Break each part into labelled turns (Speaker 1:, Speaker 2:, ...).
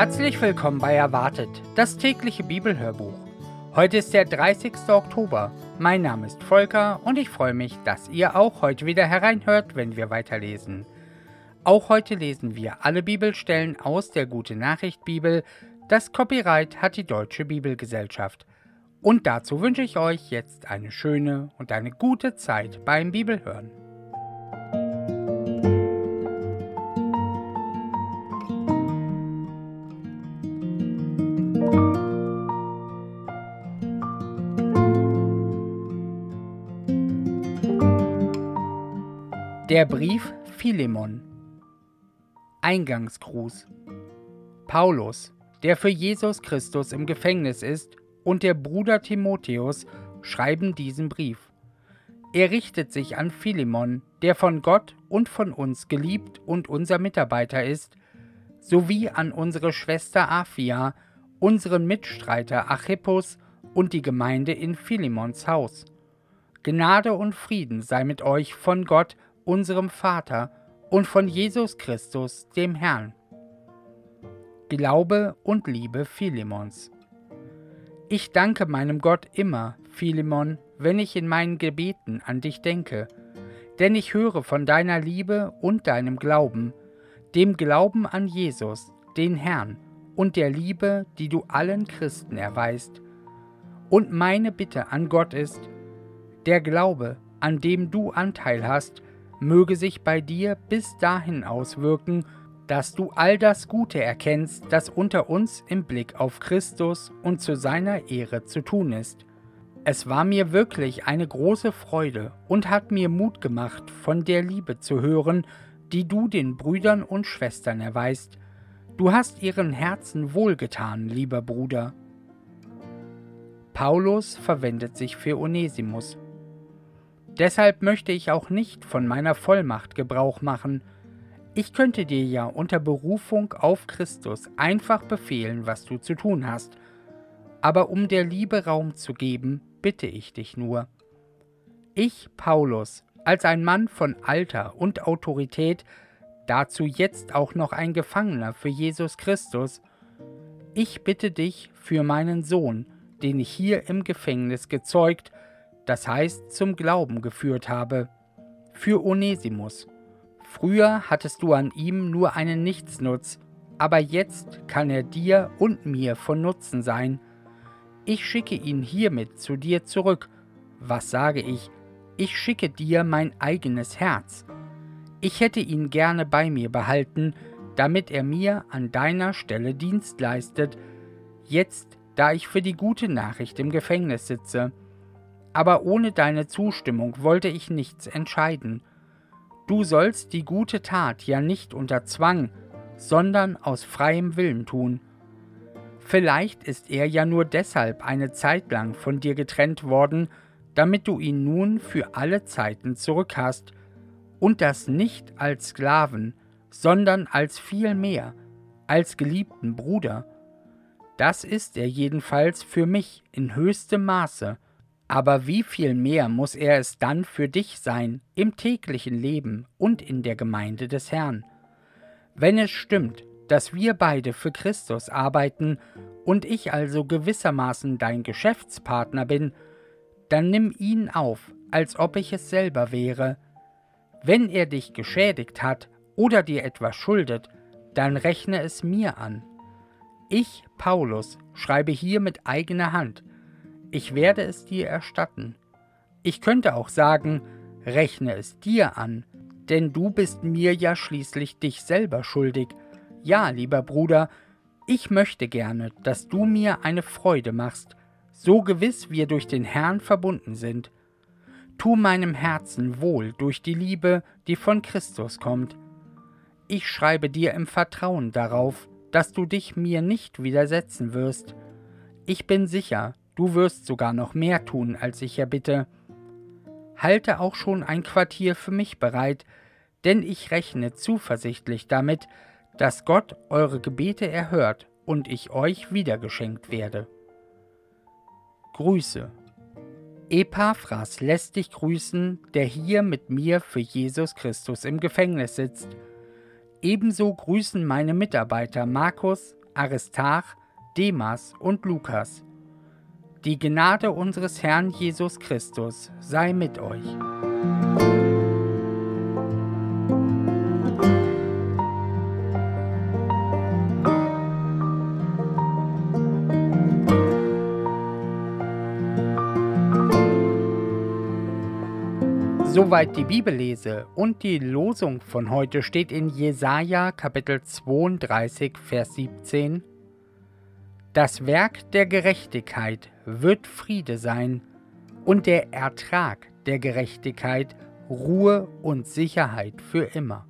Speaker 1: Herzlich willkommen bei Erwartet, das tägliche Bibelhörbuch. Heute ist der 30. Oktober. Mein Name ist Volker und ich freue mich, dass ihr auch heute wieder hereinhört, wenn wir weiterlesen. Auch heute lesen wir alle Bibelstellen aus der Gute Nachricht Bibel. Das Copyright hat die Deutsche Bibelgesellschaft. Und dazu wünsche ich euch jetzt eine schöne und eine gute Zeit beim Bibelhören. Der Brief Philemon Eingangsgruß Paulus, der für Jesus Christus im Gefängnis ist, und der Bruder Timotheus schreiben diesen Brief. Er richtet sich an Philemon, der von Gott und von uns geliebt und unser Mitarbeiter ist, sowie an unsere Schwester Aphia, unseren Mitstreiter Achippus und die Gemeinde in Philemons Haus. Gnade und Frieden sei mit euch von Gott unserem Vater und von Jesus Christus, dem Herrn. Glaube und Liebe Philemons. Ich danke meinem Gott immer, Philemon, wenn ich in meinen Gebeten an dich denke, denn ich höre von deiner Liebe und deinem Glauben, dem Glauben an Jesus, den Herrn, und der Liebe, die du allen Christen erweist. Und meine Bitte an Gott ist, der Glaube, an dem du Anteil hast, möge sich bei dir bis dahin auswirken, dass du all das Gute erkennst, das unter uns im Blick auf Christus und zu seiner Ehre zu tun ist. Es war mir wirklich eine große Freude und hat mir Mut gemacht, von der Liebe zu hören, die du den Brüdern und Schwestern erweist. Du hast ihren Herzen wohlgetan, lieber Bruder. Paulus verwendet sich für Onesimus. Deshalb möchte ich auch nicht von meiner Vollmacht Gebrauch machen. Ich könnte dir ja unter Berufung auf Christus einfach befehlen, was du zu tun hast. Aber um der Liebe Raum zu geben, bitte ich dich nur. Ich, Paulus, als ein Mann von Alter und Autorität, dazu jetzt auch noch ein Gefangener für Jesus Christus, ich bitte dich für meinen Sohn, den ich hier im Gefängnis gezeugt das heißt zum Glauben geführt habe. Für Onesimus. Früher hattest du an ihm nur einen Nichtsnutz, aber jetzt kann er dir und mir von Nutzen sein. Ich schicke ihn hiermit zu dir zurück. Was sage ich? Ich schicke dir mein eigenes Herz. Ich hätte ihn gerne bei mir behalten, damit er mir an deiner Stelle Dienst leistet, jetzt da ich für die gute Nachricht im Gefängnis sitze aber ohne deine Zustimmung wollte ich nichts entscheiden. Du sollst die gute Tat ja nicht unter Zwang, sondern aus freiem Willen tun. Vielleicht ist er ja nur deshalb eine Zeit lang von dir getrennt worden, damit du ihn nun für alle Zeiten zurück hast, und das nicht als Sklaven, sondern als viel mehr, als geliebten Bruder. Das ist er jedenfalls für mich in höchstem Maße, aber wie viel mehr muss er es dann für dich sein im täglichen Leben und in der Gemeinde des Herrn? Wenn es stimmt, dass wir beide für Christus arbeiten und ich also gewissermaßen dein Geschäftspartner bin, dann nimm ihn auf, als ob ich es selber wäre. Wenn er dich geschädigt hat oder dir etwas schuldet, dann rechne es mir an. Ich, Paulus, schreibe hier mit eigener Hand, ich werde es dir erstatten. Ich könnte auch sagen, rechne es dir an, denn du bist mir ja schließlich dich selber schuldig. Ja, lieber Bruder, ich möchte gerne, dass du mir eine Freude machst, so gewiss wir durch den Herrn verbunden sind. Tu meinem Herzen wohl durch die Liebe, die von Christus kommt. Ich schreibe dir im Vertrauen darauf, dass du dich mir nicht widersetzen wirst. Ich bin sicher, Du wirst sogar noch mehr tun, als ich erbitte. Halte auch schon ein Quartier für mich bereit, denn ich rechne zuversichtlich damit, dass Gott eure Gebete erhört und ich euch wiedergeschenkt werde. Grüße. Epaphras lässt dich grüßen, der hier mit mir für Jesus Christus im Gefängnis sitzt. Ebenso grüßen meine Mitarbeiter Markus, Aristarch, Demas und Lukas. Die Gnade unseres Herrn Jesus Christus sei mit euch. Soweit die Bibellese und die Losung von heute steht in Jesaja Kapitel 32, Vers 17. Das Werk der Gerechtigkeit wird Friede sein und der Ertrag der Gerechtigkeit Ruhe und Sicherheit für immer.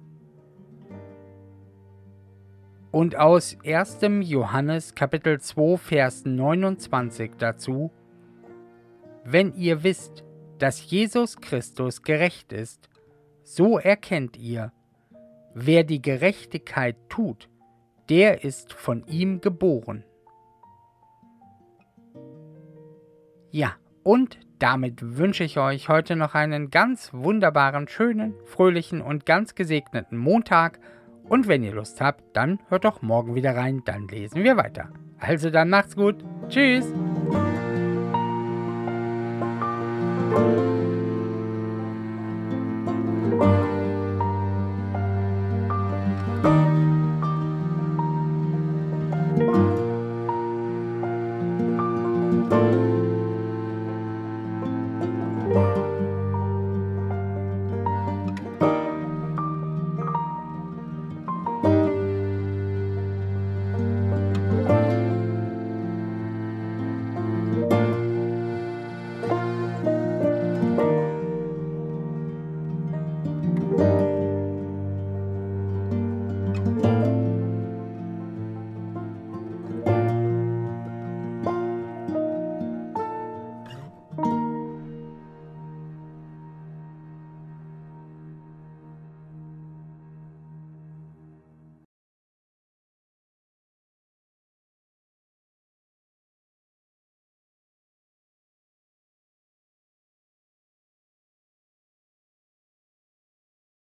Speaker 1: Und aus 1. Johannes Kapitel 2 Vers 29 dazu, Wenn ihr wisst, dass Jesus Christus gerecht ist, so erkennt ihr, wer die Gerechtigkeit tut, der ist von ihm geboren. Ja, und damit wünsche ich euch heute noch einen ganz wunderbaren, schönen, fröhlichen und ganz gesegneten Montag. Und wenn ihr Lust habt, dann hört doch morgen wieder rein, dann lesen wir weiter. Also dann macht's gut. Tschüss.